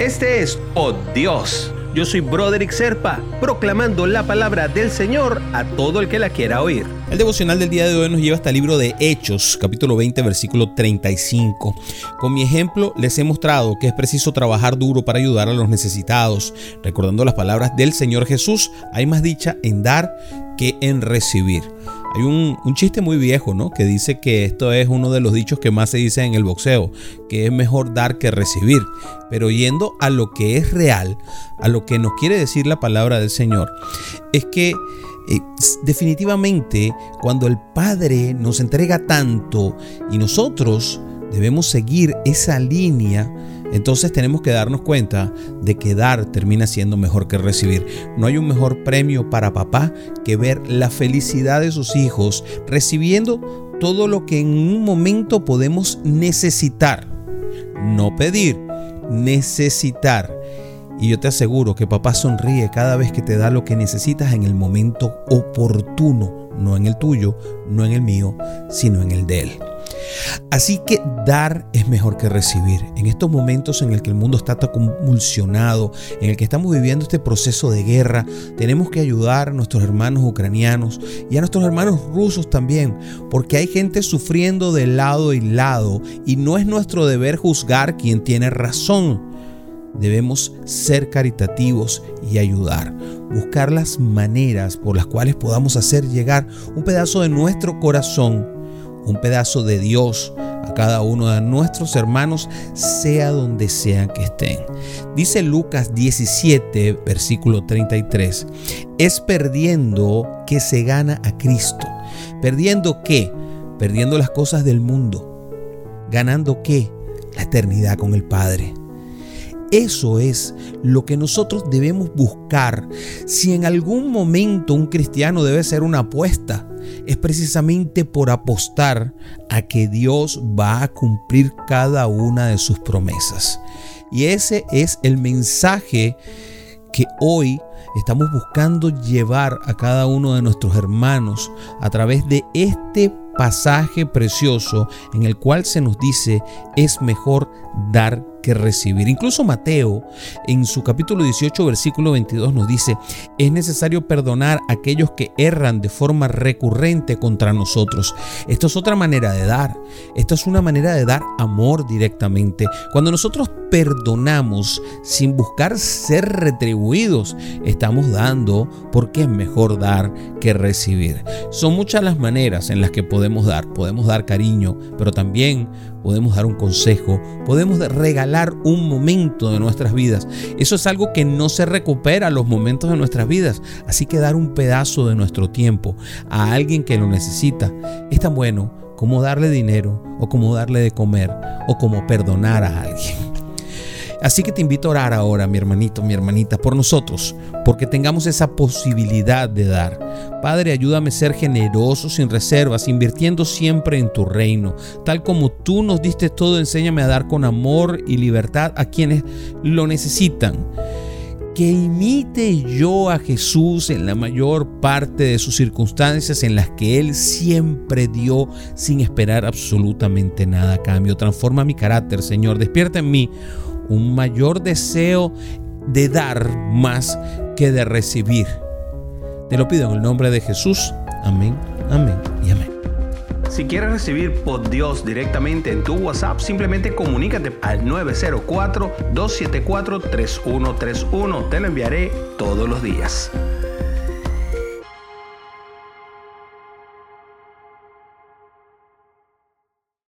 Este es Oh Dios. Yo soy Broderick Serpa, proclamando la palabra del Señor a todo el que la quiera oír. El devocional del día de hoy nos lleva hasta el libro de Hechos, capítulo 20, versículo 35. Con mi ejemplo les he mostrado que es preciso trabajar duro para ayudar a los necesitados. Recordando las palabras del Señor Jesús, hay más dicha en dar que en recibir. Hay un, chiste muy viejo, ¿no? Que dice que esto es uno de los dichos que más se dice en el boxeo, que es mejor dar que recibir. Pero yendo a lo que es real, a lo que nos quiere decir la palabra del Señor, es que eh, definitivamente cuando el Padre nos entrega tanto y nosotros debemos seguir esa línea, entonces tenemos que darnos cuenta de que dar termina siendo mejor que recibir. No hay un mejor premio para papá que ver la felicidad de sus hijos recibiendo todo lo que en un momento podemos necesitar. No pedir, necesitar. Y yo te aseguro que papá sonríe cada vez que te da lo que necesitas en el momento oportuno, no en el tuyo, no en el mío, sino en el de él. Así que dar es mejor que recibir. En estos momentos en el que el mundo está tan convulsionado, en el que estamos viviendo este proceso de guerra, tenemos que ayudar a nuestros hermanos ucranianos y a nuestros hermanos rusos también, porque hay gente sufriendo de lado y lado y no es nuestro deber juzgar quién tiene razón. Debemos ser caritativos y ayudar, buscar las maneras por las cuales podamos hacer llegar un pedazo de nuestro corazón un pedazo de Dios a cada uno de nuestros hermanos, sea donde sea que estén. Dice Lucas 17, versículo 33, es perdiendo que se gana a Cristo. ¿Perdiendo qué? Perdiendo las cosas del mundo. ¿Ganando qué? La eternidad con el Padre. Eso es lo que nosotros debemos buscar. Si en algún momento un cristiano debe ser una apuesta, es precisamente por apostar a que Dios va a cumplir cada una de sus promesas. Y ese es el mensaje que hoy estamos buscando llevar a cada uno de nuestros hermanos a través de este pasaje precioso en el cual se nos dice es mejor dar que recibir. Incluso Mateo en su capítulo 18 versículo 22 nos dice, es necesario perdonar a aquellos que erran de forma recurrente contra nosotros. Esto es otra manera de dar. Esto es una manera de dar amor directamente. Cuando nosotros perdonamos sin buscar ser retribuidos, estamos dando porque es mejor dar que recibir. Son muchas las maneras en las que podemos dar. Podemos dar cariño, pero también podemos dar un consejo, podemos un momento de nuestras vidas. Eso es algo que no se recupera los momentos de nuestras vidas. Así que dar un pedazo de nuestro tiempo a alguien que lo necesita es tan bueno como darle dinero o como darle de comer o como perdonar a alguien. Así que te invito a orar ahora, mi hermanito, mi hermanita, por nosotros, porque tengamos esa posibilidad de dar. Padre, ayúdame a ser generoso, sin reservas, invirtiendo siempre en tu reino. Tal como tú nos diste todo, enséñame a dar con amor y libertad a quienes lo necesitan que imite yo a Jesús en la mayor parte de sus circunstancias en las que Él siempre dio sin esperar absolutamente nada a cambio. Transforma mi carácter, Señor. Despierta en mí un mayor deseo de dar más que de recibir. Te lo pido en el nombre de Jesús. Amén, amén y amén. Si quieres recibir por Dios directamente en tu WhatsApp, simplemente comunícate al 904-274-3131. Te lo enviaré todos los días.